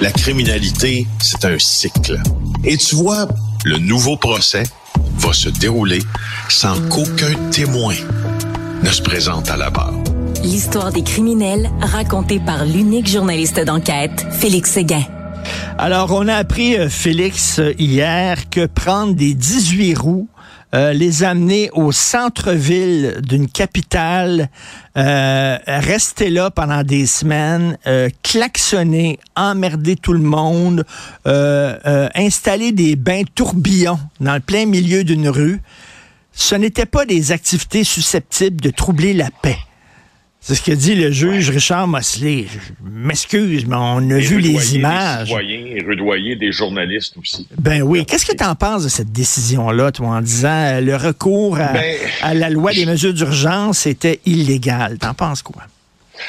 la criminalité, c'est un cycle. Et tu vois, le nouveau procès va se dérouler sans qu'aucun témoin ne se présente à la barre. L'histoire des criminels racontée par l'unique journaliste d'enquête, Félix Séguin. Alors, on a appris, euh, Félix, euh, hier, que prendre des 18 roues, euh, les amener au centre-ville d'une capitale, rester là pendant des semaines, klaxonner, emmerder tout le monde, installer des bains tourbillons dans le plein milieu d'une rue, ce n'étaient pas des activités susceptibles de troubler la paix. C'est ce que dit le juge Richard Mosley. Je m'excuse, mais on a vu les images. Des citoyens redoyer des journalistes aussi. Ben oui. Qu'est-ce que tu en penses de cette décision-là, toi, en disant euh, le recours ben, à, la loi des mesures d'urgence était illégal? T'en penses quoi?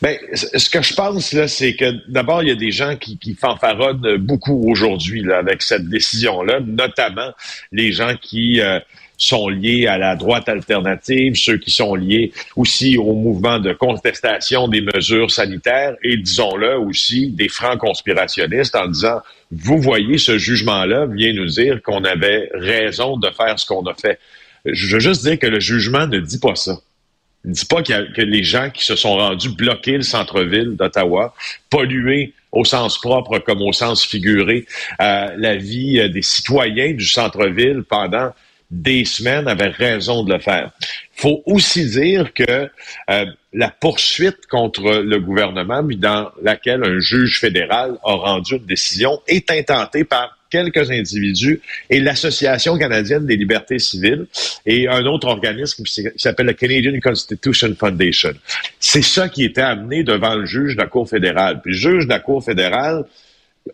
Ben, ce que je pense, là, c'est que d'abord, il y a des gens qui, qui fanfaronnent beaucoup aujourd'hui avec cette décision-là, notamment les gens qui euh, sont liés à la droite alternative, ceux qui sont liés aussi au mouvement de contestation des mesures sanitaires et, disons-le aussi, des francs conspirationnistes en disant, vous voyez, ce jugement-là vient nous dire qu'on avait raison de faire ce qu'on a fait. Je veux juste dire que le jugement ne dit pas ça. Il ne dit pas que les gens qui se sont rendus bloquer le centre-ville d'Ottawa, polluer au sens propre comme au sens figuré euh, la vie euh, des citoyens du centre-ville pendant des semaines avaient raison de le faire. Faut aussi dire que euh, la poursuite contre le gouvernement, dans laquelle un juge fédéral a rendu une décision, est intentée par quelques individus et l'Association canadienne des libertés civiles et un autre organisme qui s'appelle la Canadian Constitution Foundation. C'est ça qui était amené devant le juge de la Cour fédérale. Puis le juge de la Cour fédérale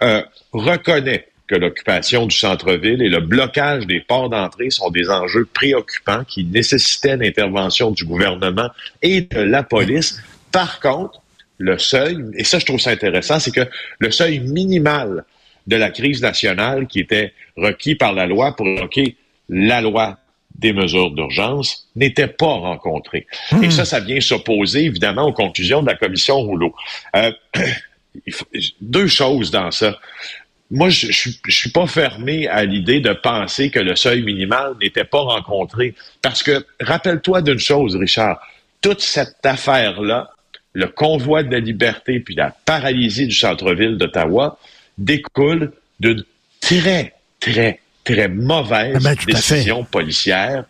euh, reconnaît que l'occupation du centre-ville et le blocage des ports d'entrée sont des enjeux préoccupants qui nécessitaient l'intervention du gouvernement et de la police. Par contre, le seuil, et ça je trouve ça intéressant, c'est que le seuil minimal de la crise nationale qui était requis par la loi pour évoquer la loi des mesures d'urgence n'était pas rencontré. Et hmm. ça, ça vient s'opposer évidemment aux conclusions de la commission Rouleau. Euh, deux choses dans ça moi, je, je, suis pas fermé à l'idée de penser que le seuil minimal n'était pas rencontré. Parce que, rappelle-toi d'une chose, Richard, toute cette affaire-là, le convoi de la liberté puis la paralysie du centre-ville d'Ottawa découle d'une très, très, très mauvaise ah ben, décision policière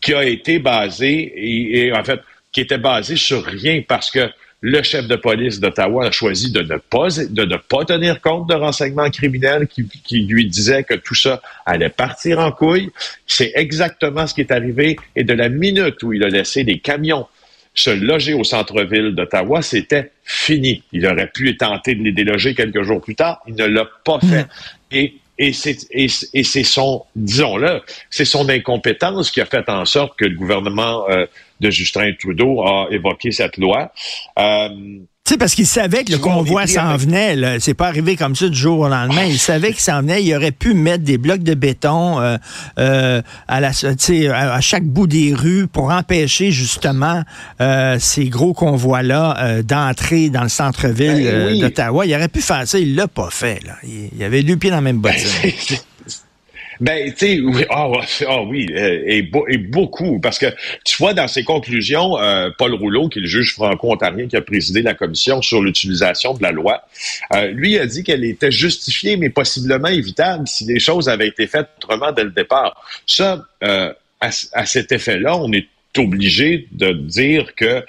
qui a été basée, et, et en fait, qui était basée sur rien parce que le chef de police d'Ottawa a choisi de ne pas de ne pas tenir compte de renseignements criminels qui, qui lui disaient que tout ça allait partir en couille. C'est exactement ce qui est arrivé. Et de la minute où il a laissé des camions se loger au centre-ville d'Ottawa, c'était fini. Il aurait pu tenter de les déloger quelques jours plus tard. Il ne l'a pas fait. Et et c'est, et, c'est son, disons-le, c'est son incompétence qui a fait en sorte que le gouvernement euh, de Justin Trudeau a évoqué cette loi. Euh, tu sais, parce qu'il savait que le convoi s'en venait. C'est pas arrivé comme ça du jour au lendemain. Il savait qu'il s'en venait. Il aurait pu mettre des blocs de béton euh, euh, à, la, à, à chaque bout des rues pour empêcher justement euh, ces gros convois-là d'entrer dans le centre-ville ben euh, d'Ottawa. Il aurait pu faire ça. Il l'a pas fait. Là. Il, avait deux pieds dans la même botte. Ben, tu sais, oui, ah, ah oui, euh, et, et, beaucoup, parce que tu vois dans ses conclusions, euh, Paul Rouleau, qui est le juge franco-ontarien qui a présidé la commission sur l'utilisation de la loi, euh, lui a dit qu'elle était justifiée, mais possiblement évitable si les choses avaient été faites autrement dès le départ. Ça, à, à cet effet-là, on est obligé de dire que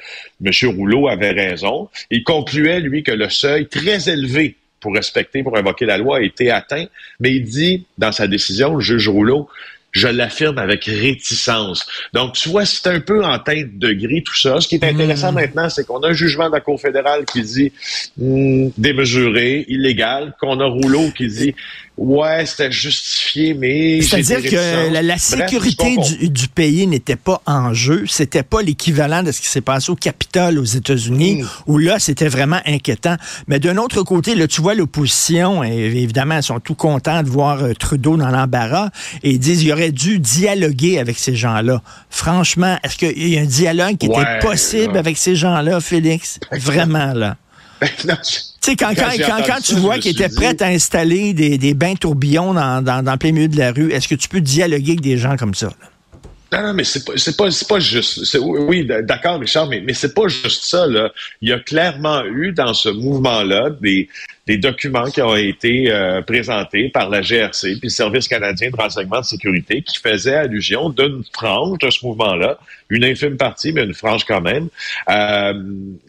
M. Rouleau avait raison. Il concluait, lui, que le seuil très élevé pour respecter, pour invoquer la loi a été atteint, mais il dit dans sa décision, le juge Rouleau, je l'affirme avec réticence. Donc, tu vois, c'est un peu en tête de gris tout ça. Ce qui est intéressant hmm. maintenant, c'est qu'on a un jugement de la Cour fédérale qui dit hmm, démesuré, illégal, qu'on a Rouleau qui dit Ouais, c'était justifié, mais. C'est-à-dire que la, sécurité du, pays n'était pas en jeu. C'était pas l'équivalent de ce qui s'est passé au Capitole aux États-Unis, mm. où là, c'était vraiment inquiétant. Mais d'un autre côté, là, tu vois l'opposition, et évidemment, ils sont tout contents de voir euh, Trudeau dans l'embarras, et ils disent qu'il aurait dû dialoguer avec ces gens-là. Franchement, est-ce qu'il y a un dialogue qui était possible avec ces gens-là, Félix? Vraiment, là. non, Tu sais, quand, quand, tu vois qu'il était prêt à installer des, des bains tourbillons dans, dans, dans plein milieu de la rue, est-ce que tu peux dialoguer avec des gens comme ça? Non, non, mais c'est pas, c'est pas, c'est pas juste. Oui, d'accord, Richard, mais, mais c'est pas juste ça. Là. Il y a clairement eu dans ce mouvement-là des, des documents qui ont été euh, présentés par la GRC puis le Service canadien de renseignement de sécurité qui faisaient allusion d'une frange de ce mouvement-là, une infime partie, mais une frange quand même, euh,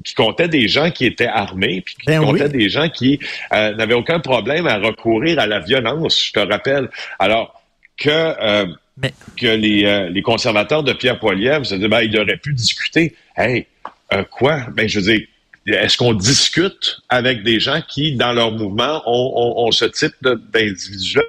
qui comptait des gens qui étaient armés puis qui ben comptait des gens qui euh, n'avaient aucun problème à recourir à la violence. Je te rappelle. Alors que que les, euh, les, conservateurs de Pierre Poilievre se disent, ben, il aurait pu discuter. Hey, euh, quoi? Ben, je veux dire, est-ce qu'on discute avec des gens qui, dans leur mouvement, ont, ont, ce type d'individus-là?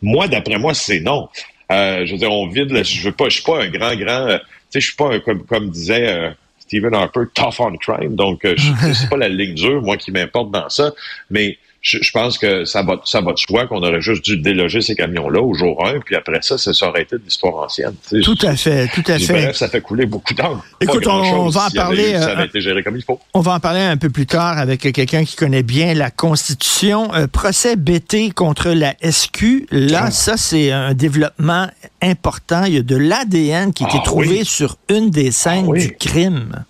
Moi, d'après moi, c'est non. Euh, je veux dire, on vide, je veux pas, je suis pas un grand, grand, tu sais, je suis pas, un, comme, comme disait Stephen Harper, tough on crime, donc c'est pas la ligne dure, moi, qui m'importe dans ça, mais je, pense que ça va, ça va de soi qu'on aurait juste dû déloger ces camions-là au jour 1, puis après ça, ça aurait été de l'histoire ancienne. tout à fait, tout à fait. ça fait couler beaucoup d'encre. Écoute, on, va en parler. ça avait euh, été géré comme il faut. On va en parler un peu plus tard avec quelqu'un qui connaît bien la Constitution. Euh, procès BT contre la SQ. Là, ah. ça, c'est un développement important. Il y a de l'ADN qui a été ah trouvé sur une des scènes ah du crime.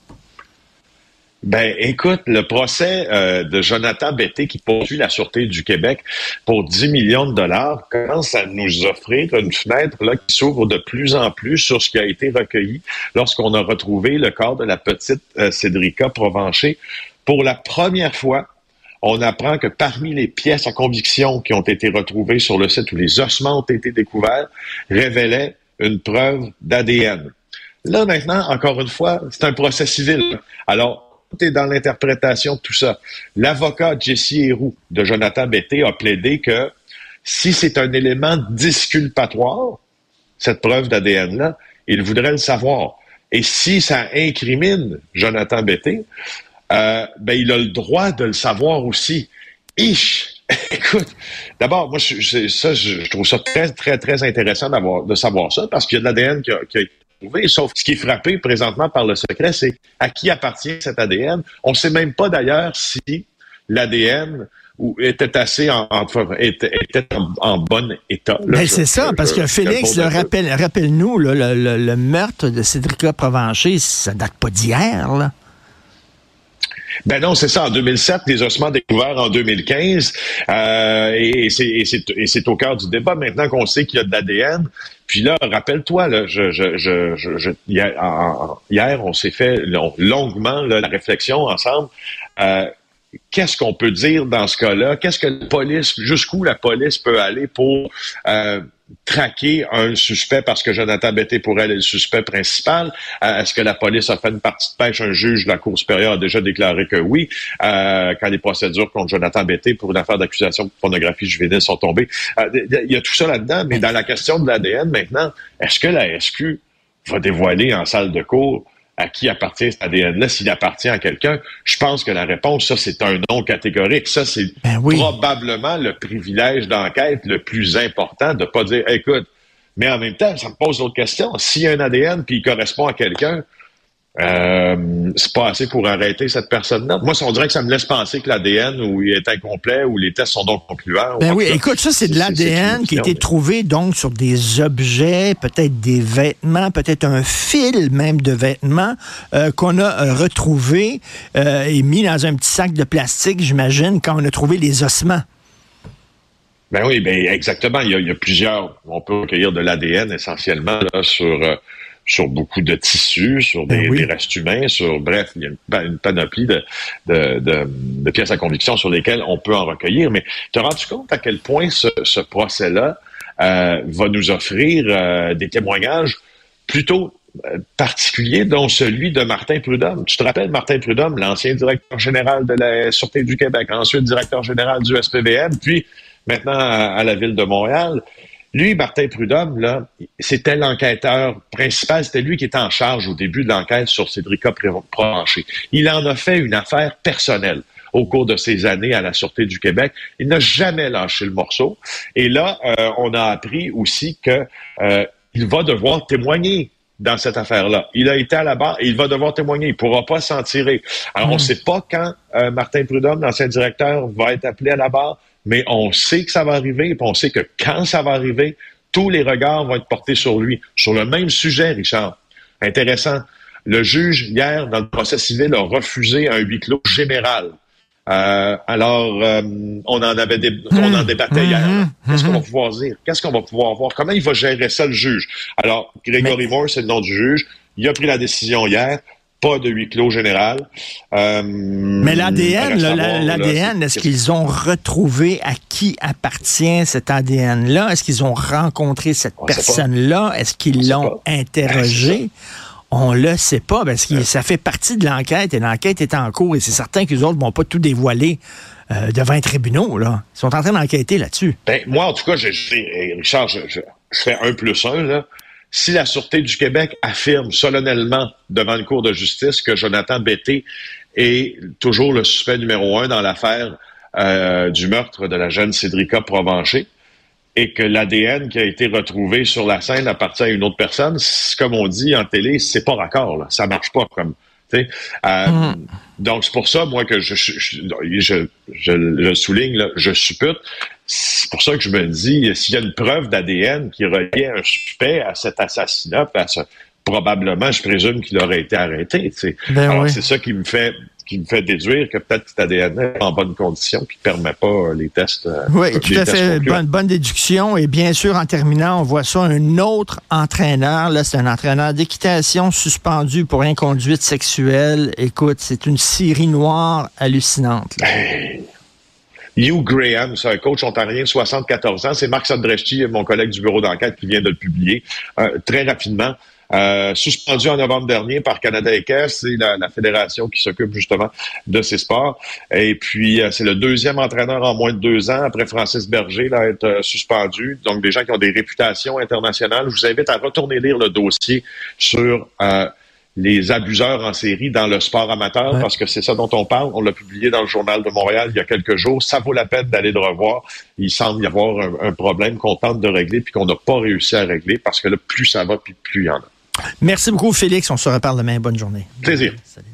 Ben, écoute, le procès euh, de Jonathan Betté qui poursuit la Sûreté du Québec pour 10 millions de dollars commence à nous offrir une fenêtre là qui s'ouvre de plus en plus sur ce qui a été recueilli lorsqu'on a retrouvé le corps de la petite euh, Cédrica Provencher. Pour la première fois, on apprend que parmi les pièces à conviction qui ont été retrouvées sur le site où les ossements ont été découverts, révélaient une preuve d'ADN. Là, maintenant, encore une fois, c'est un procès civil. Alors, est dans l'interprétation de tout ça. L'avocat Jesse Héroux de Jonathan Betté a plaidé que si c'est un élément disculpatoire, cette preuve d'ADN-là, il voudrait le savoir. Et si ça incrimine Jonathan Betté, euh, ben, il a le droit de le savoir aussi. Ich! Écoute, d'abord, moi, je, ça, je, trouve ça très, très, très intéressant de savoir ça parce qu'il y a de l'ADN qui qui a Sauf ce qui est frappé présentement par le secret, c'est à qui appartient cet ADN. On ne sait même pas d'ailleurs si l'ADN était assez en, était, en, bon état. Ben, c'est ça, parce que Félix, rappelle, rappelle-nous, le, meurtre de Cédric Provencher, ça date pas d'hier, là. Ben non, c'est ça. En 2007, des ossements découverts en 2015, euh, et, c'est au cœur du débat. Maintenant qu'on sait qu'il y a de l'ADN, puis là, rappelle-toi, là, je, je, je, hier, on s'est fait longuement la réflexion ensemble. Euh, qu'est-ce qu'on peut dire dans ce cas-là? Qu'est-ce que la police, jusqu'où la police peut aller pour euh, traquer un suspect parce que Jonathan Betté pour elle est le suspect principal? Euh, est-ce que la police a fait une partie de pêche? Un juge de la Cour supérieure a déjà déclaré que oui. Euh, quand les procédures contre Jonathan Betté pour une affaire d'accusation de pornographie juvénile sont tombées. Il y a tout ça là-dedans, mais dans la question de l'ADN maintenant, est-ce que la SQ va dévoiler en salle de cours à qui appartient cet ADN-là, s'il appartient à quelqu'un, je pense que la réponse, ça, c'est un non catégorique. Ça, c'est ben probablement le privilège d'enquête le plus important de pas dire, écoute, mais en même temps, ça me pose d'autres questions. S'il y a un ADN puis il correspond à quelqu'un, euh, c'est pas assez pour arrêter cette personne-là. Moi, on dirait que ça me laisse penser que l'ADN ou il est incomplet ou les tests sont donc concluants. Ben oui, écoute, ça, c'est de l'ADN qui a été trouvé donc sur des objets, peut-être des vêtements, peut-être un fil même de vêtements euh, qu'on a euh, retrouvé et mis dans un petit sac de plastique, j'imagine, quand on a trouvé les ossements. Ben oui, ben exactement. Il y a, il y a plusieurs. On peut recueillir de l'ADN essentiellement là, sur sur beaucoup de tissus, sur des, ben restes humains, sur bref, il y a une, panoplie de, de, pièces à conviction sur lesquelles on peut en recueillir. Mais te rends-tu compte à quel point ce, procès-là euh, va nous offrir euh, des témoignages plutôt euh, particuliers, dont celui de Martin Prudhomme? Tu te rappelles Martin Prudhomme, l'ancien directeur général de la Sûreté du Québec, ensuite directeur général du SPVM, puis maintenant à la ville de Montréal. Lui, Martin Prudhomme, là, c'était l'enquêteur principal, c'était lui qui était en charge au début de l'enquête sur Cédrica Provencher. Il en a fait une affaire personnelle au cours de ses années à la Sûreté du Québec. Il n'a jamais lâché le morceau. Et là, euh, on a appris aussi que euh, il va devoir témoigner dans cette affaire-là. Il a été à la barre et il va devoir témoigner. Il pourra pas s'en tirer. Alors, on ne hmm. sait pas quand euh, Martin Prudhomme, l'ancien directeur, va être appelé à la barre, mais on sait que ça va arriver et on sait que quand ça va arriver, tous les regards vont être portés sur lui. Sur le même sujet, Richard. Intéressant. Le juge, hier, dans le procès civil, a refusé un huis clos général. Euh, alors, euh, on en avait on en débattait hier. Mmh, mmh, Qu'est-ce qu'on va pouvoir dire? Qu'est-ce qu'on va pouvoir voir? Comment il va gérer ça, le juge? Alors, Grégory Moore, c'est le nom du juge. Il a pris la décision hier. Pas de huis clos général. Euh, Mais l'ADN, l'ADN, est-ce qu'ils ont retrouvé à qui appartient cet ADN-là? Est-ce qu'ils ont rencontré cette personne-là? Est-ce qu'ils l'ont interrogé? On le sait pas parce que ça fait partie de l'enquête et l'enquête est en cours et c'est certain que les autres vont pas tout dévoiler euh, devant un tribunal. Là. Ils sont en train d'enquêter là-dessus. Ben, moi, en tout cas, je, Richard, je, fais un plus un. Là. Si la Sûreté du Québec affirme solennellement devant le cour de justice que Jonathan Betté est toujours le suspect numéro un dans l'affaire euh, du meurtre de la jeune Cédrica Provencher, et que l'ADN qui a été retrouvé sur la scène appartient à une autre personne, comme on dit en télé, c'est pas raccord, là. ça marche pas comme. Euh, mm. Donc c'est pour ça, moi, que je, je, je, le souligne, là, je suppute. C'est pour ça que je me dis, s'il y a une preuve d'ADN qui reliait un suspect à cet assassinat, à probablement, je présume qu'il aurait été arrêté. Ben Alors c'est ça qui me fait qui me fait déduire que peut-être que cet ADN est en bonne condition qui ne permet pas euh, les tests. Euh, oui, tout à fait. Bonne, bonne déduction. Et bien sûr, en terminant, on voit ça, un autre entraîneur. Là, c'est un entraîneur d'équitation suspendu pour inconduite sexuelle. Écoute, c'est une série noire hallucinante. Hugh Graham, c'est un coach ontarien de 74 ans. C'est Marc Sadresti, mon collègue du bureau d'enquête, qui vient de le publier euh, très rapidement. Euh, suspendu en novembre dernier par Canada Équestre, c'est la, fédération qui s'occupe justement de ces sports. Et puis, euh, c'est le deuxième entraîneur en moins de deux ans, après Francis Berger, là, être euh, suspendu. Donc, des gens qui ont des réputations internationales. Je vous invite à retourner lire le dossier sur les abuseurs en série dans le sport amateur, parce que c'est ça dont on parle. On l'a publié dans le journal de Montréal il y a quelques jours. Ça vaut la peine d'aller le revoir. Il semble y avoir un, un problème qu'on tente de régler puis qu'on n'a pas réussi à régler parce que là, plus ça va, puis plus il y en a. Merci beaucoup, Félix. On se reparle demain. Bonne journée. Plaisir. Salut.